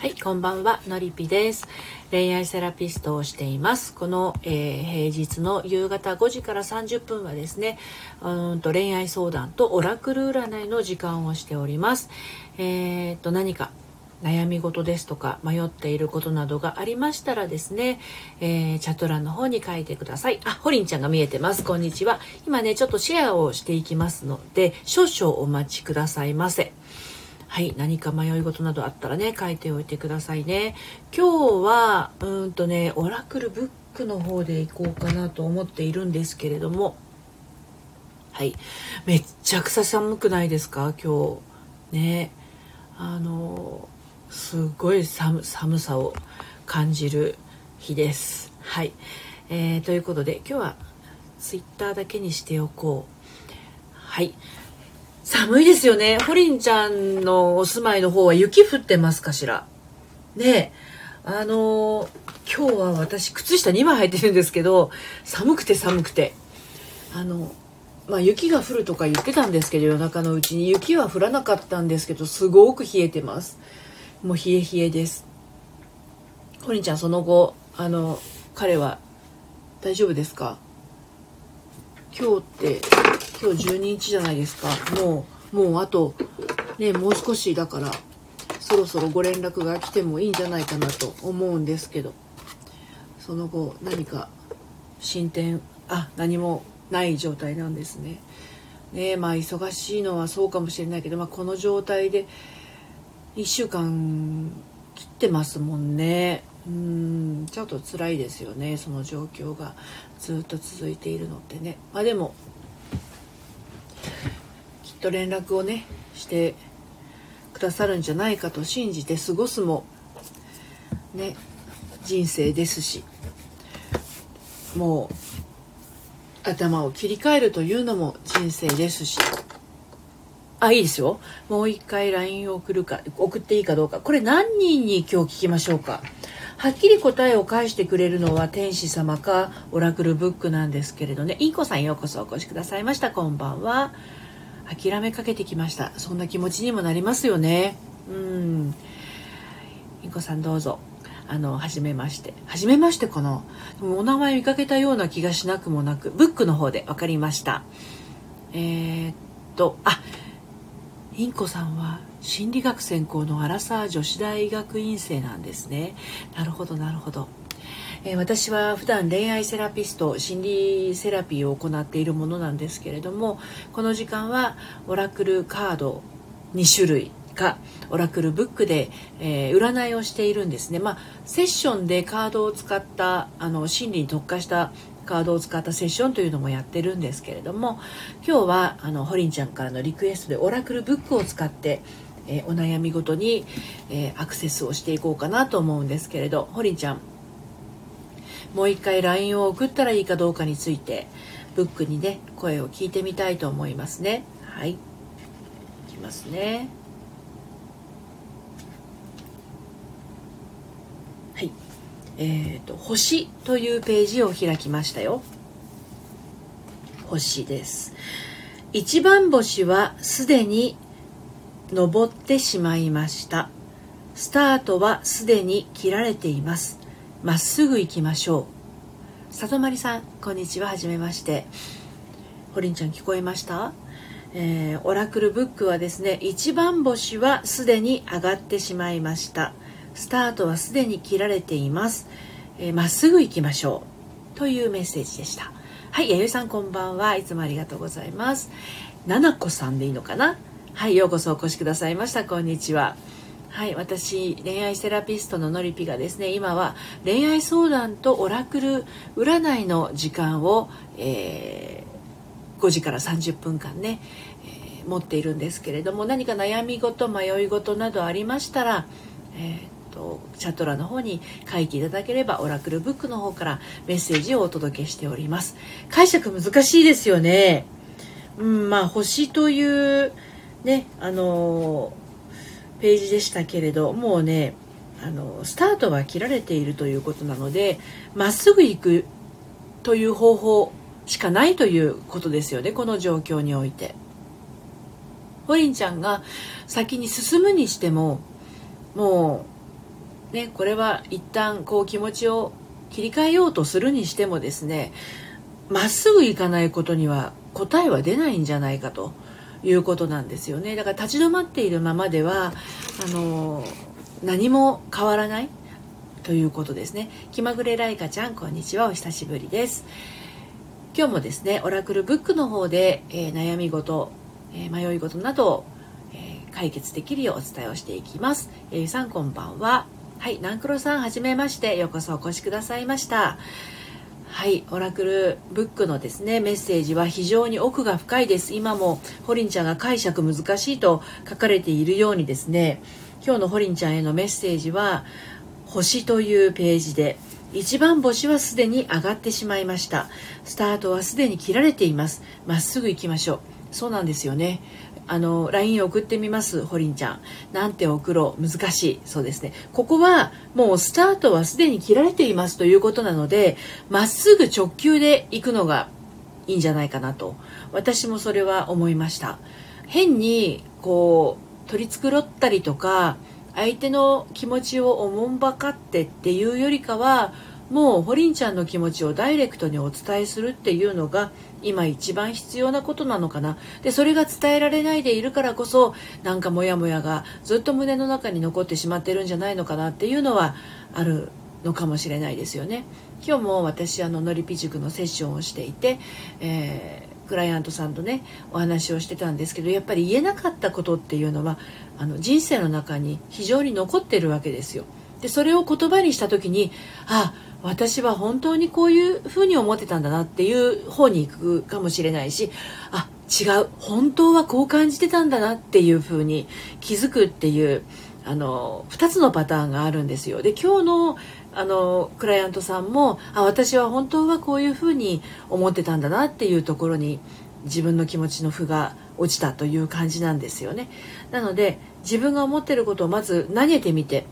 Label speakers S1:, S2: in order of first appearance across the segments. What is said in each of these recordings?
S1: はい、こんばんは、のりぴです。恋愛セラピストをしています。この、えー、平日の夕方5時から30分はですね、うんと恋愛相談とオラクル占いの時間をしております。えー、っと、何か悩み事ですとか迷っていることなどがありましたらですね、えー、チャット欄の方に書いてください。あ、ホリンちゃんが見えてます。こんにちは。今ね、ちょっとシェアをしていきますので、少々お待ちくださいませ。はい、何か迷い事などあったらね、書いておいてくださいね。今日は、うんとね、オラクルブックの方で行こうかなと思っているんですけれども、はい、めっちゃくちゃ寒くないですか？今日。ね。あの、すごい寒さを感じる日です。はい。えー、ということで、今日はツイッターだけにしておこう。はい。寒いですよね。ホリンちゃんのお住まいの方は雪降ってますかしら？ねあの、今日は私靴下2枚履いてるんですけど、寒くて寒くて。あの、まあ、雪が降るとか言ってたんですけど、夜中のうちに雪は降らなかったんですけど、すごく冷えてます。もう冷え冷えです。ホリンちゃんその後、あの、彼は大丈夫ですか？今日って今日12日じゃないですかもうもうあとねもう少しだからそろそろご連絡が来てもいいんじゃないかなと思うんですけどその後何か進展あ何もない状態なんですね。ねまあ忙しいのはそうかもしれないけど、まあ、この状態で1週間切ってますもんね。うんちょっと辛いですよねその状況がずっと続いているのってねまあでもと連絡をねしてくださるんじゃないかと信じて過ごすもね人生ですしもう頭を切り替えるというのも人生ですし。あいいですよ。もう一回 LINE を送るか送っていいかどうか。これ何人に今日聞きましょうか。はっきり答えを返してくれるのは天使様かオラクルブックなんですけれどね。インコさんようこそお越しくださいました。こんばんは。諦めかけてきました。そんな気持ちにもなりますよね。うん。インコさんどうぞ。あの、はじめまして。はじめましてかな？お名前見かけたような気がしなくもなく、ブックの方で分かりました。えー、っと、あ、インコさんは心理学専攻のアラサー女子大学院生なんですね。なるほどなるほど、えー、私は普段恋愛セラピスト心理セラピーを行っているものなんですけれどもこの時間はオラクルカード2種類かオラクルブックで、えー、占いをしているんですね、まあ、セッションでカードを使ったあの心理に特化したカードを使ったセッションというのもやってるんですけれども今日はあのホリンちゃんからのリクエストでオラクルブックを使ってえ、お悩みごとに、え、アクセスをしていこうかなと思うんですけれどホリンちゃんもう一回 LINE を送ったらいいかどうかについてブックにね声を聞いてみたいと思いますね。はい。いきますね。はい。えーと「星」というページを開きましたよ。星です。一番星はすでに登ってしまいました。スタートはすでに切られています。まっすぐ行きましょう。里まりさんこんにちは。はじめまして。ホリンちゃん聞こえました？えー、オラクルブックはですね一番星はすでに上がってしまいました。スタートはすでに切られています。ま、えー、っすぐ行きましょう。というメッセージでした。はい弥生さんこんばんは。いつもありがとうございます。ななこさんでいいのかな？はいようこそお越しくださいました。こんにちは。はい私恋愛セラピストののりぴがですね今は恋愛相談とオラクル占いの時間を、えー、5時から30分間ね、えー、持っているんですけれども何か悩み事迷い事などありましたら、えーとチャット欄の方に書いていただければオラクルブックの方からメッセージをお届けしております。解釈難しいですよね。うんまあ星というねあのページでしたけれどもうねあのスタートは切られているということなのでまっすぐ行くという方法しかないということですよねこの状況において。ホリンちゃんが先に進むにしてももうねこれは一旦こう気持ちを切り替えようとするにしてもですねまっすぐ行かないことには答えは出ないんじゃないかということなんですよね。だから立ち止まっているままではあの何も変わらないということですね。気まぐれライカちゃんこんにちは。お久しぶりです。今日もですねオラクルブックの方で、えー、悩み事、えー、迷い事など、えー、解決できるようお伝えをしていきます、えー、さんこんばんは。はい南黒さんはじめまして。ようこそお越しくださいました。はいオラクルブックのですねメッセージは非常に奥が深いです。今もホリンちゃんが解釈難しいと書かれているようにですね今日のホリンちゃんへのメッセージは星というページで一番星はすでに上がってしまいました。スタートはすでに切られています。まっすぐ行きましょう。そうなんですよね。あの LINE 送ってみますホリンちゃん。なんて送ろう。難しい。そうですね。ここはもうスタートはすでに切られていますということなのでまっすぐ直球で行くのがいいんじゃないかなと。私もそれは思いました。変にこう取り繕ったりとか相手の気持ちをおもんばかってっていうよりかはもうホリンちゃんの気持ちをダイレクトにお伝えするっていうのが今一番必要なことなのかなでそれが伝えられないでいるからこそなんかモヤモヤがずっと胸の中に残ってしまってるんじゃないのかなっていうのはあるのかもしれないですよね今日も私あののりぴ塾のセッションをしていて、えークライアントさんとねお話をしてたんですけどやっぱり言えなかったことっていうのはあの人生の中に非常に残ってるわけですよ。でそれを言葉にした時にあ私は本当にこういうふうに思ってたんだなっていう方に行くかもしれないしあ違う本当はこう感じてたんだなっていうふうに気づくっていうあの2つのパターンがあるんですよ。で今日のあのクライアントさんもあ私は本当はこういうふうに思ってたんだなっていうところに自分の気持ちの負が落ちたという感じなんですよね。なので自分が思ってることをまず投げてみて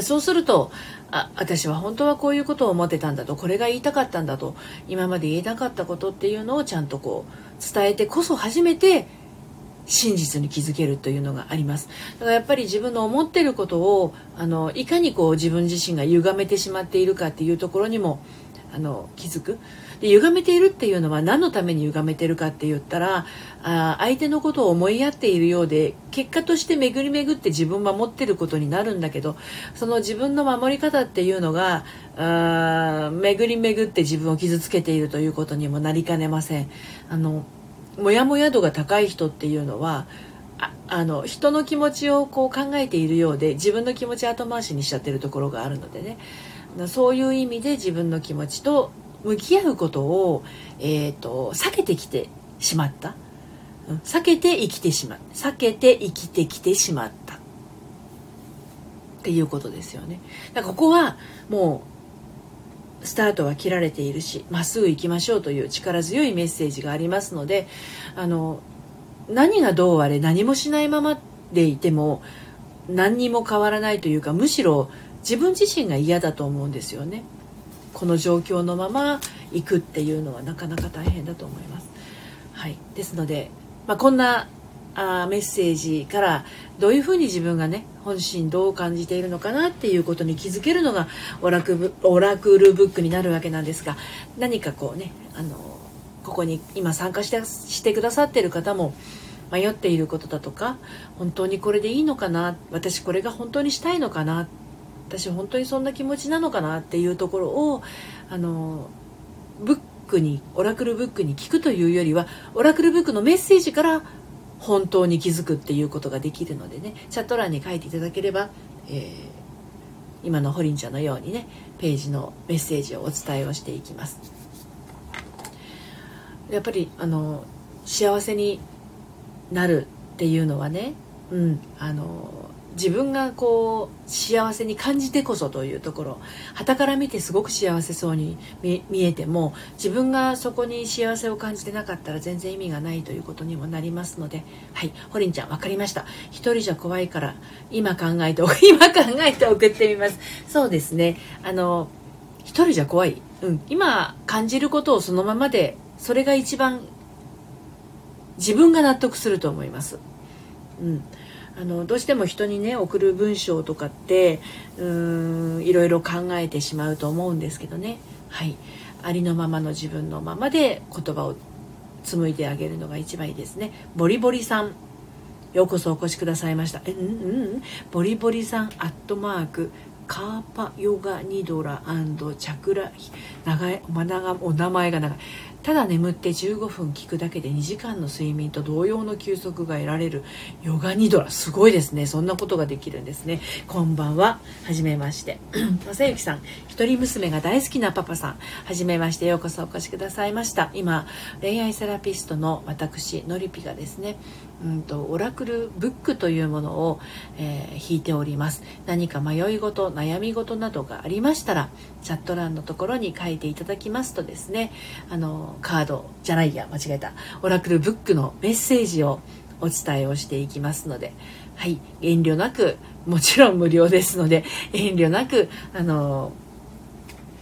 S1: そうするとあ私は本当はこういうことを思ってたんだとこれが言いたかったんだと今まで言えなかったことっていうのをちゃんとこう伝えてこそ初めて真実に気づけるというのがあります。だからやっぱり自分の思ってることをあのいかにこう自分自身が歪めてしまっているかっていうところにもあの気づくで歪めているっていうのは何のために歪めてるかって言ったらあ相手のことを思いやっているようで結果として巡り巡って自分を守ってることになるんだけどその自分の守り方っていうのがあ巡り巡って自分を傷つけているということにもなりかねません。あのモヤモヤ度が高い人っていうのはああの人の気持ちをこう考えているようで自分の気持ち後回しにしちゃってるところがあるのでねそういう意味で自分の気持ちと向き合うことを、えーと、避けてきてしまった、避けて生きてしまった。避けて生きてきてしまった。っていうことですよね。だここはもうスタートは切られているしまっすぐ行きましょうという力強いメッセージがありますのであの何がどうあれ何もしないままでいても何にも変わらないというかむしろ自分自身が嫌だと思うんですよね。この状況のまま行くっていうのはなかなか大変だと思います。はい、ですので、まあ、こんなあメッセージからどういうふうに自分がね本心どう感じているのかなっていうことに気づけるのがオラクオラクルブックになるわけなんですが何かこうねあのここに今参加してしてくださってる方も迷っていることだとか本当にこれでいいのかな私これが本当にしたいのかな私本当にそんな気持ちなのかなっていうところをあのブックにオラクルブックに聞くというよりはオラクルブックのメッセージから本当に気づくっていうことができるのでねチャット欄に書いていただければ、えー、今のホリンちゃんのようにねページのメッセージをお伝えをしていきます。やっぱりあの幸せになるっていうのはねうんあの自分がこう幸せに感じてこそというところ。傍から見てすごく幸せそうに見えても自分がそこに幸せを感じてなかったら全然意味がないということにもなりますので。はいホリンちゃん分かりました。一人じゃ怖いから今考えて 今考えて送ってみます。そうですね。あの一人じゃ怖い、うん、今感じることをそのままでそれが一番自分が納得すると思います。うん。あのどうしても人にね送る文章とかってうーんいろいろ考えてしまうと思うんですけどね。はい。ありのままの自分のままで言葉を紡いであげるのが一番いいですね。ボリボリさん。ようこそお越しくださいました。えうんうんボリボリさんアットマークカーパヨガニドラチャクラ長いお名前が長い。ただ眠って15分聞くだけで2時間の睡眠と同様の休息が得られるヨガニドラすごいですね。そんなことができるんですね。こんばんは。はじめまして。正幸さん。一人娘が大好きなパパさん。はじめまして。ようこそお越しくださいました。今恋愛セラピストの私のりぴがですねうんとオラクルブックというものを、えー、引いております。何か迷い事悩み事などがありましたらチャット欄のところに書いていただきますとですねあのカードじゃないや間違えた。オラクルブックのメッセージをお伝えをしていきますのではい遠慮なくもちろん無料ですので遠慮なくあの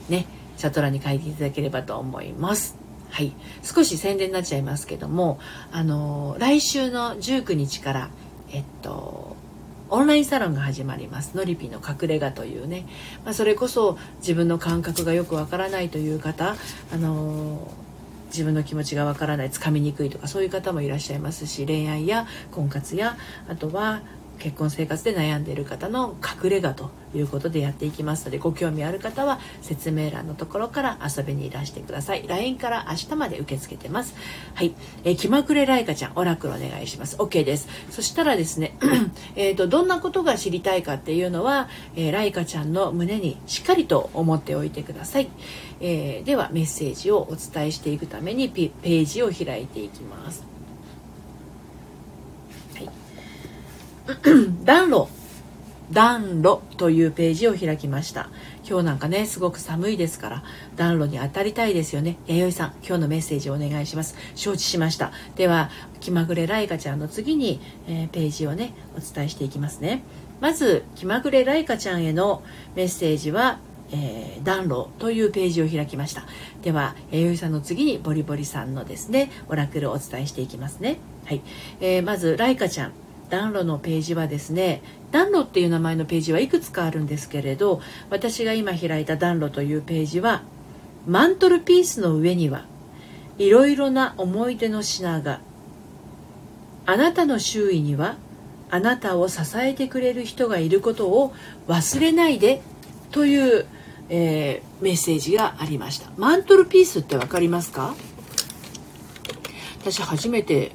S1: ねチャット欄に書いていただければと思います。はい、少し宣伝になっちゃいますけどもあの来週の19日からえっとオンラインサロンが始まります。のりぴの隠れ家というね、まあ、それこそ自分の感覚がよくわからないという方あの自分の気持ちがわからないつかみにくいとかそういう方もいらっしゃいますし恋愛や婚活やあとは結婚生活で悩んでいる方の隠れ家ということでやっていきますのでご興味ある方は説明欄のところから遊びにいらしてください。LINE から明日まで受け付けてます。はい、えー、気まぐれライカちゃんオラクルお願いします。OK です。そしたらですね えとどんなことが知りたいかっていうのは、えー、ライカちゃんの胸にしっかりと思っておいてください、えー、ではメッセージをお伝えしていくためにページを開いていきます。暖炉。暖炉というページを開きました。今日なんかねすごく寒いですから暖炉に当たりたいですよね。弥生さん今日のメッセージをお願いします。承知しました。では気まぐれライカちゃんの次に、えー、ページをねお伝えしていきますね。まず気まぐれライカちゃんへのメッセージはえー、暖炉というページを開きました。では弥生さんの次にボリボリさんのですねオラクルをお伝えしていきますね。はい、えー、まずライカちゃん。暖炉のページはですね暖炉っていう名前のページはいくつかあるんですけれど私が今開いた暖炉というページはマントルピースの上にはいろいろな思い出の品があなたの周囲にはあなたを支えてくれる人がいることを忘れないでという、えー、メッセージがありました。マントルピースって分かりますか？私初めて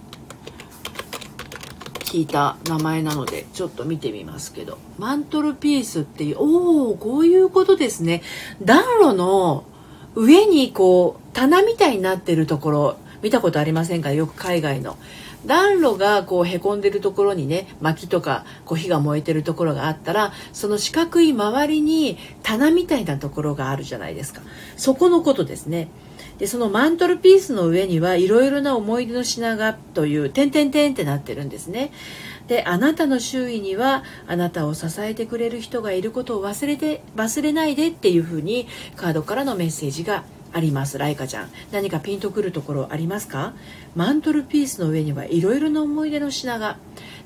S1: 聞いた名前なのでちょっと見てみますけど。マントルピースっていうおおこういうことですね。暖炉の上にこう棚みたいになってるところ見たことありませんか？よく海外の。暖炉がこうへこんでるところにね薪とかこう火が燃えてるところがあったらその四角い周りに棚みたいなところがあるじゃないですか。そこのことですね。でそのマントルピースの上にはいろいろな思い出の品がという点々点ってなってるんですね。であなたの周囲にはあなたを支えてくれる人がいることを忘れて忘れないでっていうふうにカードからのメッセージがあります。ライカちゃん。何かピンとくるところありますか？マントルピースの上にはいろいろな思い出の品が。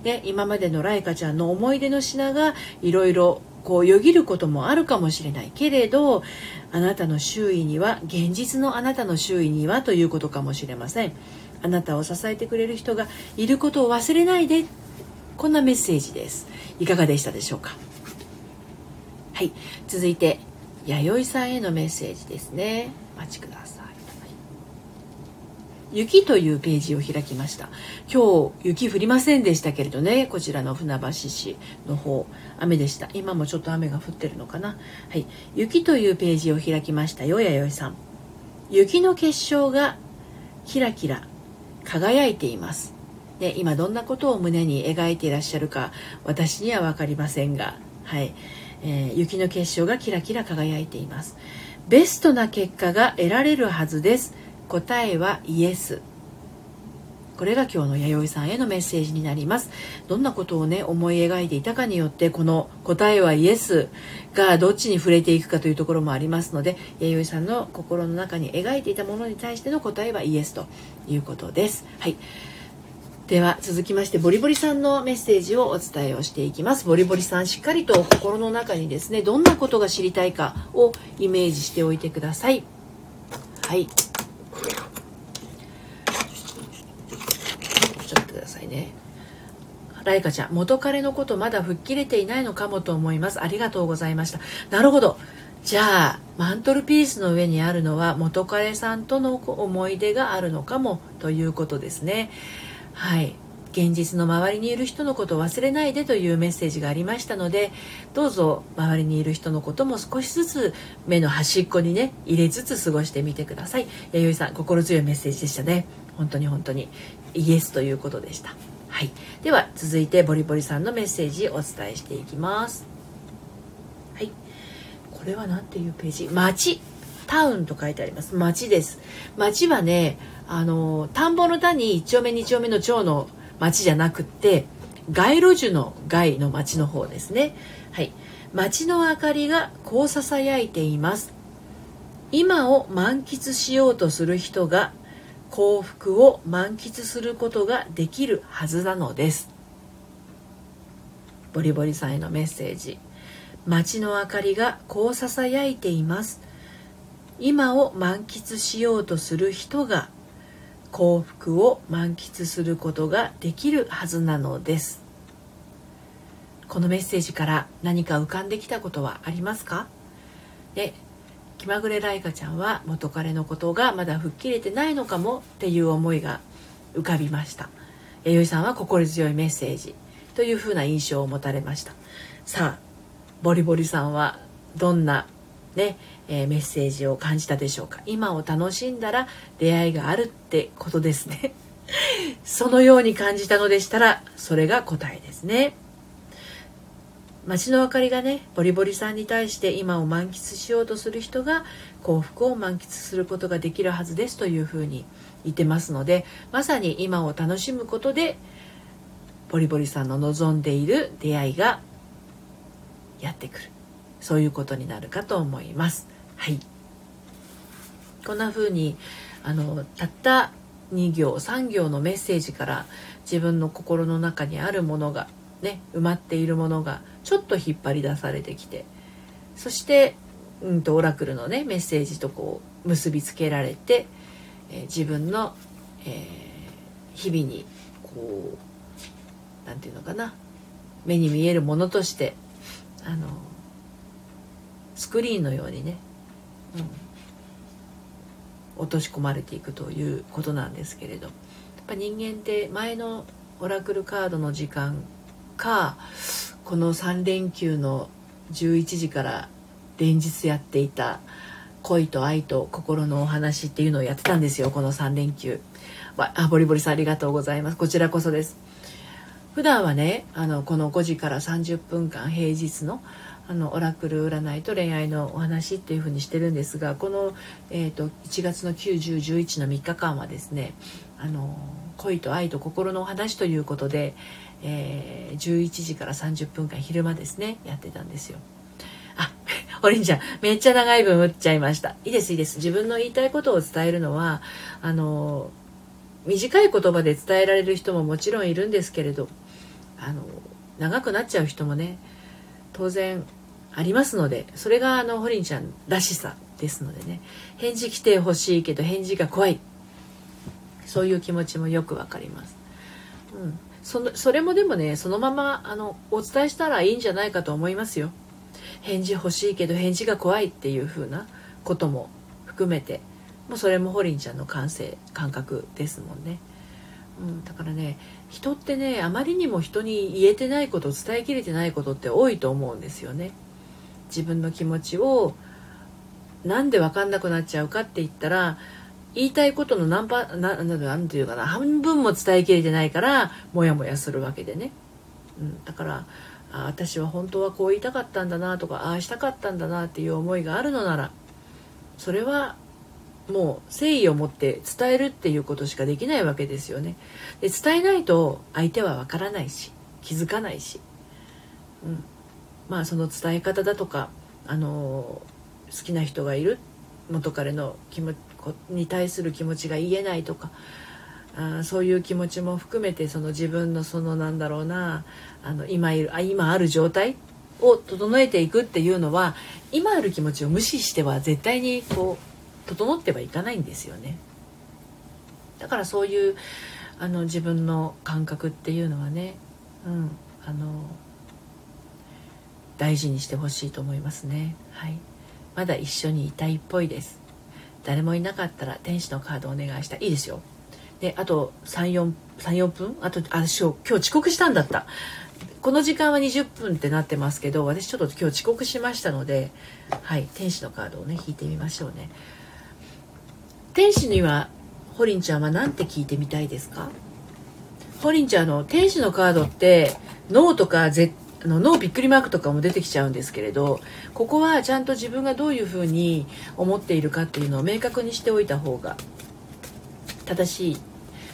S1: で今までのライカちゃんの思い出の品がいろいろこうよぎることもあるかもしれないけれどあなたの周囲には現実のあなたの周囲にはということかもしれません。あなたを支えてくれる人がいることを忘れないで。こんなメッセージです。いかがでしたでしょうか？はい。続いて弥生さんへのメッセージですね。お待ちください。雪というページを開きました。今日雪降りませんでしたけれどね。こちらの船橋市の方雨でした。今もちょっと雨が降ってるのかな。はい。雪というページを開きましたよやよいさん。雪の結晶がキラキラ輝いています。で今どんなことを胸に描いていらっしゃるか私には分かりませんが。はい、えー、雪の結晶がキラキラ輝いています。ベストな結果が得られるはずです。答えはイエス。これが今日の弥生さんへのメッセージになります。どんなことをね思い描いていたかによってこの答えはイエスがどっちに触れていくかというところもありますので弥生さんの心の中に描いていたものに対しての答えはイエスということです。はい。では続きましてボリボリさんのメッセージをお伝えをしていきます。ボリボリさんしっかりと心の中にですねどんなことが知りたいかをイメージしておいてください。はい。ちょっとくださいね。ライカちゃん元彼のことまだ吹っ切れていないのかもと思います。ありがとうございました。なるほど。じゃあマントルピースの上にあるのは元彼さんとの思い出があるのかもということですね。はい。現実の周りにいる人のことを忘れないでというメッセージがありましたのでどうぞ周りにいる人のことも少しずつ目の端っこにね入れつつ過ごしてみてください。弥生さん心強いメッセージでしたね。本当に本当に。イエスということでした。はい。では続いてボリボリさんのメッセージお伝えしていきます。はい。これは何ていうページ？町。タウンと書いてあります。町です。町はねあの田んぼの田に1丁目2丁目の町の町じゃなくって街路樹の街の町の方ですね。はい。町の明かりがこうささやいています。今を満喫しようとする人が幸福を満喫することができるはずなのです。ボリボリさんへのメッセージ。街の明かりがこうささやいています。今を満喫しようとする人が幸福を満喫することができるはずなのです。このメッセージから何か浮かんできたことはありますか？で気まぐれライカちゃんは元彼のことがまだ吹っ切れてないのかもっていう思いが浮かびました。弥生さんは心強いメッセージというふうな印象を持たれました。さあボリボリさんはどんなねえー、メッセージを感じたでしょうか？今を楽しんだら出会いがあるってことですね。そのように感じたのでしたらそれが答えですね。街の明かりがねボリボリさんに対して今を満喫しようとする人が幸福を満喫することができるはずですというふうに言ってますのでまさに今を楽しむことでボリボリさんの望んでいる出会いがやってくる。そういうことになるかと思います。はい。こんな風にあのたった2行3行のメッセージから自分の心の中にあるものがね埋まっているものがちょっと引っ張り出されてきてそして、うんと、オラクルのねメッセージとこう結びつけられて、えー、自分の、えー、日々にこう何て言うのかな目に見えるものとしてあのスクリーンのようにねうん、落とし込まれていくということなんですけれど。やっぱ人間って前のオラクルカードの時間かこの3連休の11時から連日やっていた恋と愛と心のお話っていうのをやってたんですよ。この3連休。あボリボリさんありがとうございます。こちらこそです。普段はねあのこの5時から30分間平日のあのオラクル占いと恋愛のお話っていうふうにしてるんですがこの、えーと、1月の9011の3日間はですねあの恋と愛と心のお話ということで、えー、11時から30分間昼間ですねやってたんですよ。あ、おりんちゃん、めっちゃ長い分打っちゃいました。いいです、いいです。自分の言いたいことを伝えるのは、あの、短い言葉で伝えられる人ももちろんいるんですけれど、あの、長くなっちゃう人もね、当然ありますのでそれがあのホリンちゃんらしさですのでね返事来てほしいけど返事が怖いそういう気持ちもよくわかります。うん、そのそれもでもねそのままあのお伝えしたらいいんじゃないかと思いますよ。返事欲しいけど返事が怖いっていう風なことも含めてもうそれもホリンちゃんの感性感覚ですもんね。うん、だからね人ってねあまりにも人に言えてないこと伝えきれてないことって多いと思うんですよね。自分の気持ちをなんで分かんなくなっちゃうかって言ったら言いたいことの何パななんていうかな半分も伝えきれてないからモヤモヤするわけでね、うん、だからあ私は本当はこう言いたかったんだなとかああしたかったんだなっていう思いがあるのならそれはもう誠意を持って伝えるっていうことしかできないわけですよね。で伝えないと相手はわからないし気づかないし、うん、まあその伝え方だとかあの好きな人がいる元彼の気持に対する気持ちが言えないとかあそういう気持ちも含めてその自分のそのなんだろうなあの今いるあ今ある状態を整えていくっていうのは今ある気持ちを無視しては絶対にこう整ってはいかないんですよね。だからそういうあの自分の感覚っていうのはね、うん、あの大事にしてほしいと思いますね。はい、まだ一緒にいたいっぽいです。誰もいなかったら天使のカードお願いしたいいですよ。であと34分？あとあ今日遅刻したんだったこの時間は20分ってなってますけど私ちょっと今日遅刻しましたのではい天使のカードをね引いてみましょうね天使にはホリンちゃんは何て聞いてみたいですか？ホリンちゃんの天使のカードってノーとか Z あの脳びっくりマークとかも出てきちゃうんですけれどここはちゃんと自分がどういうふうに思っているかっていうのを明確にしておいた方が正しい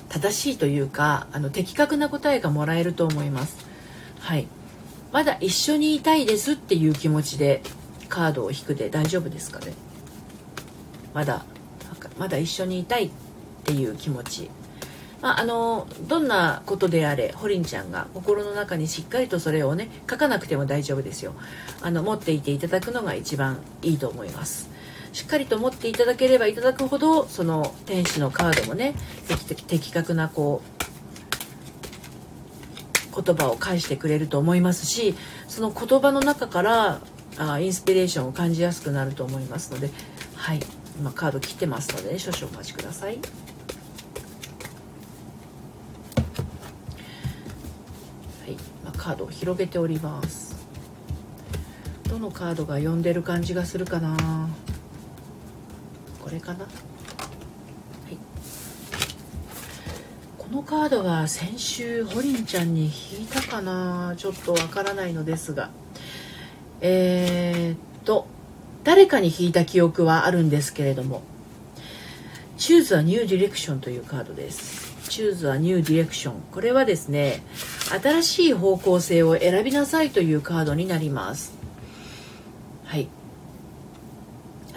S1: 正しいというかあの的確な答えがもらえると思います。はい。まだ一緒にいたいですっていう気持ちでカードを引くで大丈夫ですかね？まだまだ一緒にいたいっていう気持ち。まあ、あのどんなことであれホリンちゃんが心の中にしっかりとそれをね書かなくても大丈夫ですよ。あの持っていていただくのが一番いいと思います。しっかりと持っていただければいただくほどその天使のカードもね的確なこう言葉を返してくれると思いますしその言葉の中からあインスピレーションを感じやすくなると思いますのではい。今カード切ってますので、ね、少々お待ちくださ。い、まあ、カードを広げております。どのカードが読んでる感じがするかな。これかな、はい、このカードは先週ホリンちゃんに引いたかな。ちょっとわからないのですが。えー、っと誰かに引いた記憶はあるんですけれども。Choose a New Direction というカードです。Choose a New Direction これはですね新しい方向性を選びなさいというカードになりますはい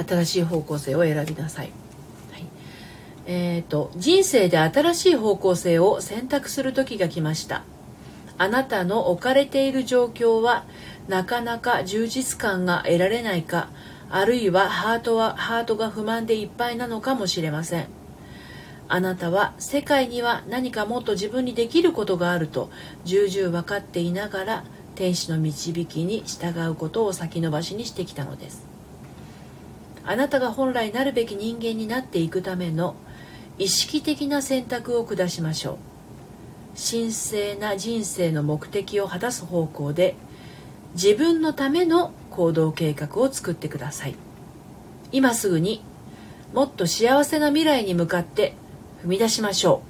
S1: 新しい方向性を選びなさい。はい、えっ、ー、と人生で新しい方向性を選択する時が来ました。あなたの置かれている状況はなかなか充実感が得られないか、あるいはハートはハートが不満でいっぱいなのかもしれません。あなたは世界には何かもっと自分にできることがあると重々分かっていながら天使の導きに従うことを先延ばしにしてきたのです。あなたが本来なるべき人間になっていくための意識的な選択を下しましょう神聖な人生の目的を果たす方向で自分のための行動計画を作ってください今すぐにもっと幸せな未来に向かって踏み出しましょ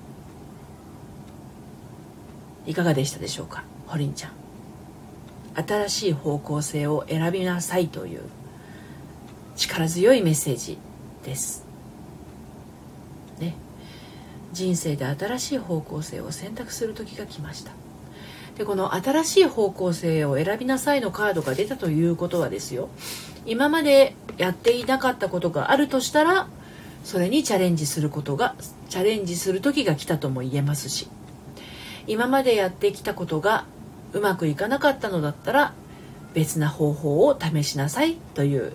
S1: う。いかがでしたでしょうか？ホリンちゃん。新しい方向性を選びなさいという力強いメッセージです。ね、人生で新しい方向性を選択する時が来ました。でこの新しい方向性を選びなさいのカードが出たということはですよ。今までやっていなかったことがあるとしたらそれにチャレンジすることがチャレンジする時が来たとも言えますし今までやってきたことがうまくいかなかったのだったら別な方法を試しなさいという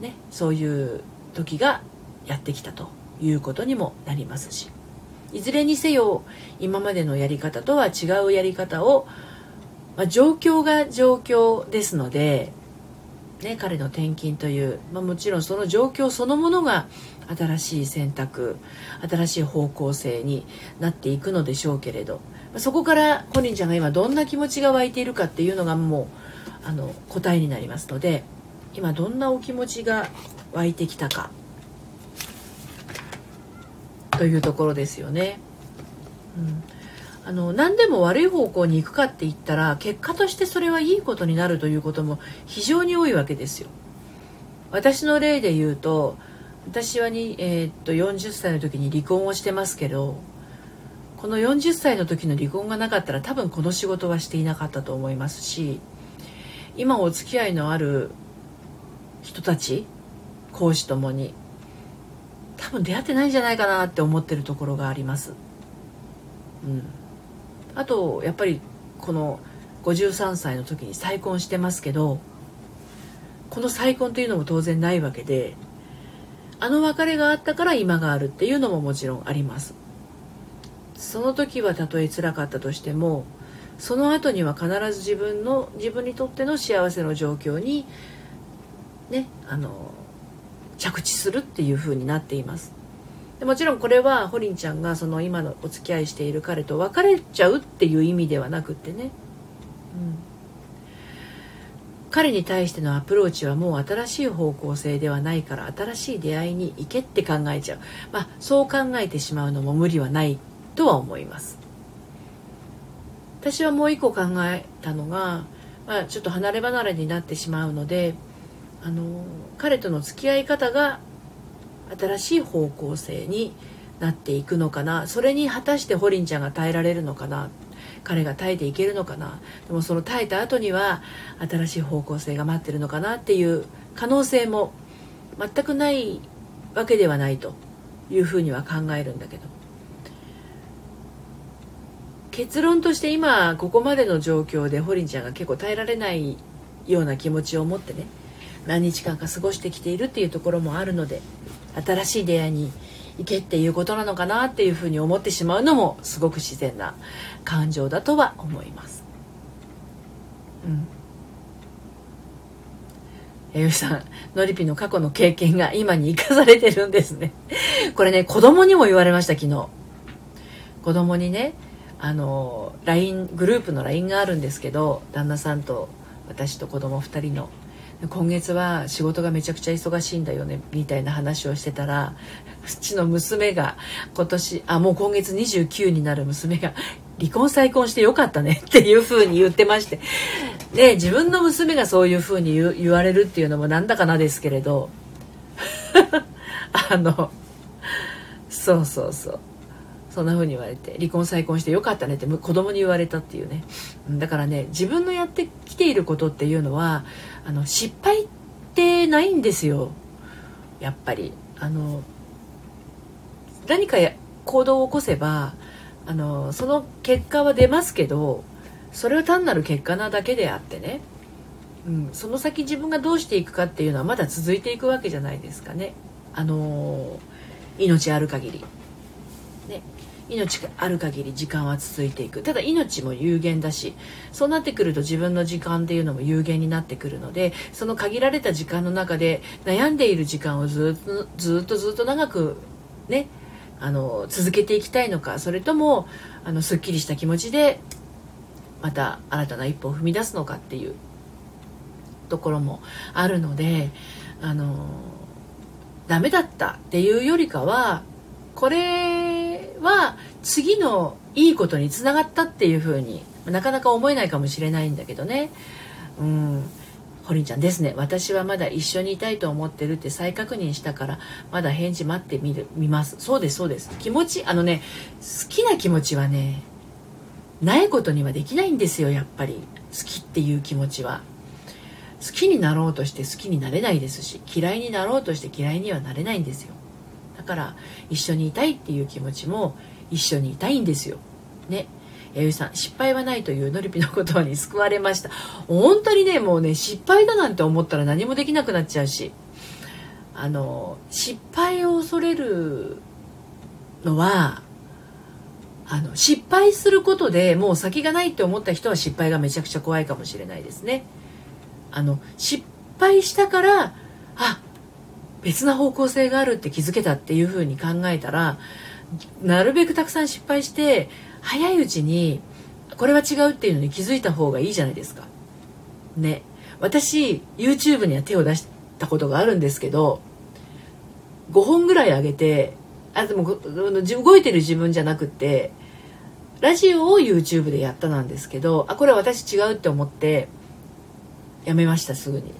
S1: ね、そういう時がやってきたということにもなりますしいずれにせよ今までのやり方とは違うやり方を、まあ、状況が状況ですので、ね、彼の転勤という、まあ、もちろんその状況そのものが新しい選択新しい方向性になっていくのでしょうけれどそこから本人ちゃんが今どんな気持ちが湧いているかっていうのがもうあの答えになりますので。今どんなお気持ちが湧いてきたかというところですよね。うん、あの何でも悪い方向に行くかって言ったら結果としてそれはいいことになるということも非常に多いわけですよ。私の例で言うと私はに、えー、っと40歳の時に離婚をしてますけどこの40歳の時の離婚がなかったら多分この仕事はしていなかったと思いますし今お付き合いのある人たち講師ともに多分出会ってないんじゃないかなって思ってるところがあります。うん。あとやっぱりこの53歳の時に再婚してますけどこの再婚というのも当然ないわけであの別れがあったから今があるっていうのももちろんあります。その時はたとえ辛かったとしてもその後には必ず自分の自分にとっての幸せの状況にねあの着地するっていう風になっています。でもちろんこれはホリンちゃんがその今のお付き合いしている彼と別れちゃうっていう意味ではなくってね、うん、彼に対してのアプローチはもう新しい方向性ではないから新しい出会いに行けって考えちゃう。まあそう考えてしまうのも無理はないとは思います。私はもう一個考えたのが、まあ、ちょっと離れ離れになってしまうのであの彼との付き合い方が新しい方向性になっていくのかな。それに果たしてホリンちゃんが耐えられるのかな。彼が耐えていけるのかな。でもその耐えた後には新しい方向性が待ってるのかなっていう可能性も全くないわけではないというふうには考えるんだけど。結論として今ここまでの状況でホリンちゃんが結構耐えられないような気持ちを持ってね何日間か過ごしてきているっていうところもあるので新しい出会いに行けっていうことなのかなっていうふうに思ってしまうのもすごく自然な感情だとは思います。うんえゆさん、のりぴの過去の経験が今に生かされてるんですね。これね、子供にも言われました、昨日。子供にね、あの LINE グループの LINE があるんですけど旦那さんと私と子供2人の今月は仕事がめちゃくちゃ忙しいんだよねみたいな話をしてたらうちの娘が今年あもう今月29になる娘が離婚再婚してよかったねっていう風に言ってまして。で自分の娘がそういう風に言われるっていうのもなんだかなですけれど。あのそうそうそう。そんな風に言われて離婚再婚してよかったねって子供に言われたっていうね。だからね自分のやってきていることっていうのはあの失敗ってないんですよ。やっぱり。あの何か行動を起こせばあのその結果は出ますけどそれは単なる結果なだけであってね、うん、その先自分がどうしていくかっていうのはまだ続いていくわけじゃないですかね。あの命ある限り。ね。命がある限り時間は続いていく。ただ命も有限だしそうなってくると自分の時間っていうのも有限になってくるのでその限られた時間の中で悩んでいる時間をずっとずっとずっと長くねあの続けていきたいのかそれともあのすっきりした気持ちでまた新たな一歩を踏み出すのかっていうところもあるのであのダメだったっていうよりかはこれは次のいいことにつながったっていうふうになかなか思えないかもしれないんだけどね。うん。ホリンちゃんですね。私はまだ一緒にいたいと思ってるって再確認したからまだ返事待ってみる見ます。そうですそうです。気持ちあのね好きな気持ちはねないことにはできないんですよやっぱり。好きっていう気持ちは。好きになろうとして好きになれないですし嫌いになろうとして嫌いにはなれないんですよ。だから一緒にいたいっていう気持ちも一緒にいたいんですよ。ね。弥生さん失敗はないというのりぴの言葉に救われました 本当にねもうね失敗だなんて思ったら何もできなくなっちゃうしあの失敗を恐れるのはあの失敗することでもう先がないって思った人は失敗がめちゃくちゃ怖いかもしれないですね。あの失敗したからあ別な方向性があるって気づけたっていうふうに考えたらなるべくたくさん失敗して早いうちにこれは違うっていうのに気づいた方がいいじゃないですか。ね。私 YouTube には手を出したことがあるんですけど5本ぐらい上げてあでも動いてる自分じゃなくてラジオを YouTube でやったなんですけどあこれは私違うって思ってやめましたすぐに。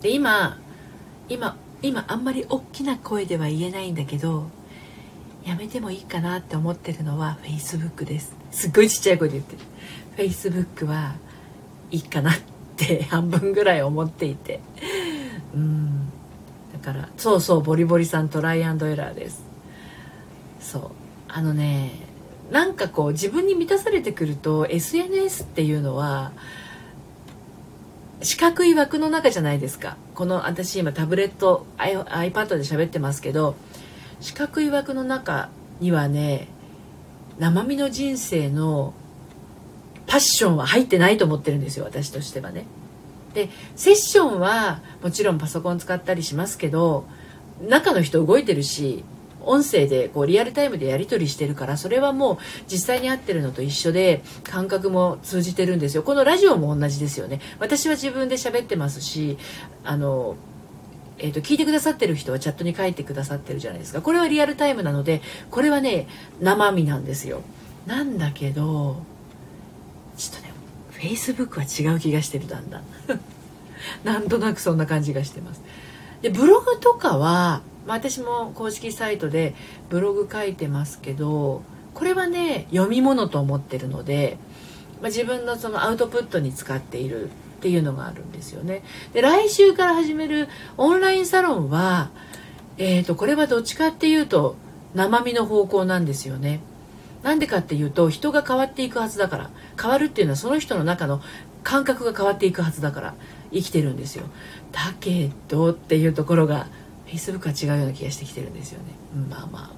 S1: で今今今あんまり大きな声では言えないんだけどやめてもいいかなって思ってるのは Facebook です。すっごいちっちゃい声で言ってる。Facebook はいいかなって半分ぐらい思っていて。うん。だからそうそうボリボリさんトライアンドエラーです。そう。あのねなんかこう自分に満たされてくると SNS っていうのは四角い枠の中じゃないですか。この私今タブレット iPad で喋ってますけど四角い枠の中にはね生身の人生のパッションは入ってないと思ってるんですよ私としてはね。でセッションはもちろんパソコン使ったりしますけど中の人動いてるし音声でこうリアルタイムでやり取りしてるからそれはもう実際に会ってるのと一緒で感覚も通じてるんですよこのラジオも同じですよね私は自分で喋ってますしあのえーと、聞いてくださってる人はチャットに書いてくださってるじゃないですか。これはリアルタイムなのでこれはね生身なんですよ。なんだけどちょっとねフェイスブックは違う気がしてるだんだん。なんとなくそんな感じがしてます。でブログとかは、まあ、私も公式サイトでブログ書いてますけどこれはね読み物と思ってるので、まあ、自分のそのアウトプットに使っているっていうのがあるんですよね。で来週から始めるオンラインサロンは、えーと、これはどっちかっていうと生身の方向なんですよね。なんでかっていうと人が変わっていくはずだから変わるっていうのはその人の中の感覚が変わっていくはずだから生きてるんですよ。だけどっていうところが Facebook は違うような気がしてきてるんですよね。まあまあ。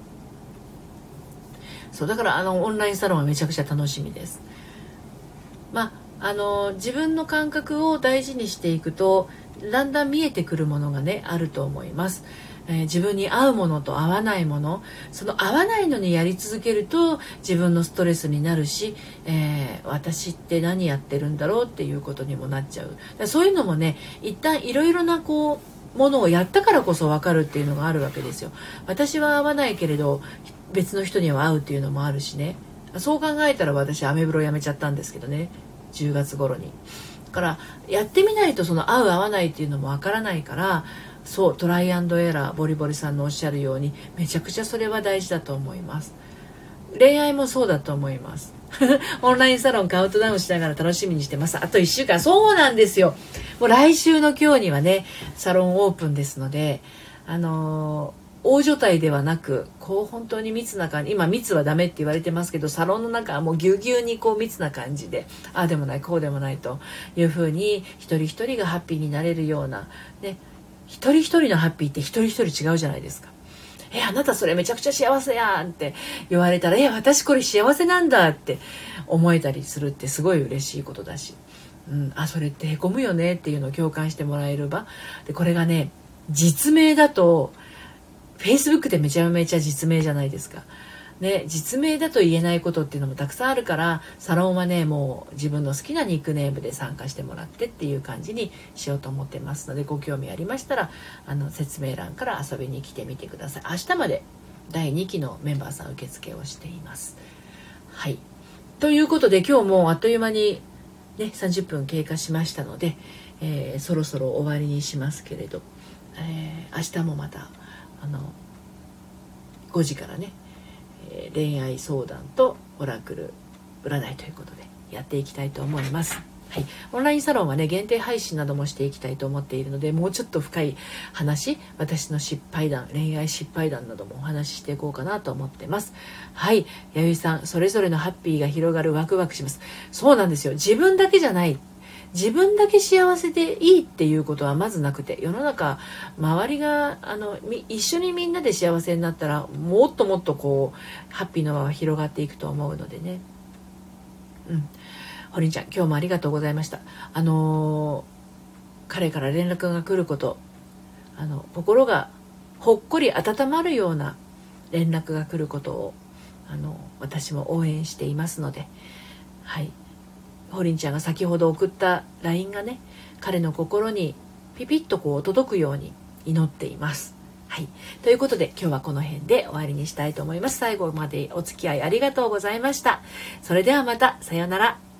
S1: そうだからあのオンラインサロンはめちゃくちゃ楽しみです。まああの自分の感覚を大事にしていくとだんだん見えてくるものがねあると思います。えー、自分に合うものと合わないもの。その合わないのにやり続けると自分のストレスになるし、えー、私って何やってるんだろうっていうことにもなっちゃう。そういうのもね一旦いろいろなこうものをやったからこそ分かるっていうのがあるわけですよ。私は合わないけれど別の人には合うっていうのもあるしね。そう考えたら私アメブロやめちゃったんですけどね。10月頃に。だからやってみないとその合う合わないっていうのもわからないからそうトライアンドエラーボリボリさんのおっしゃるようにめちゃくちゃそれは大事だと思います。恋愛もそうだと思います。オンラインサロンカウントダウンしながら楽しみにしてます。あと1週間。そうなんですよ。もう来週の今日にはねサロンオープンですのであの大所帯ではなくこう本当に密な感じ今密はダメって言われてますけどサロンの中はもうぎゅうぎゅうにこう密な感じでああでもないこうでもないというふうに一人一人がハッピーになれるような、ね、一人一人のハッピーって一人一人違うじゃないですか。えあなたそれめちゃくちゃ幸せやんって言われたらえ私これ幸せなんだって思えたりするってすごい嬉しいことだし、うん、あそれってへこむよねっていうのを共感してもらえる場でこれがね実名だと Facebook ってめちゃめちゃ実名じゃないですか。ね、実名だと言えないことっていうのもたくさんあるからサロンはねもう自分の好きなニックネームで参加してもらってっていう感じにしようと思ってますのでご興味ありましたらあの説明欄から遊びに来てみてください。明日まで第2期のメンバーさん受付をしています。はい。ということで今日もあっという間にね30分経過しましたので、えー、そろそろ終わりにしますけれど、えー、明日もまたあの5時からね、えー、恋愛相談とオラクル占いということでやっていきたいと思います。はい、オンラインサロンはね限定配信などもしていきたいと思っているのでもうちょっと深い話私の失敗談恋愛失敗談などもお話ししていこうかなと思ってます。はい。弥生さんそれぞれのハッピーが広がるワクワクします。そうなんですよ。自分だけじゃない。自分だけ幸せでいいっていうことはまずなくて世の中周りがあの一緒にみんなで幸せになったらもっともっとこうハッピーの輪は広がっていくと思うのでね。うん。ほりんちゃん今日もありがとうございました。あの、彼から連絡が来ることあの心がほっこり温まるような連絡が来ることをあの私も応援していますので。はい。ホリンちゃんが先ほど送った LINE がね彼の心にピピッとこう届くように祈っています。はい。ということで今日はこの辺で終わりにしたいと思います。最後までお付き合いありがとうございました。それではまた、さようなら。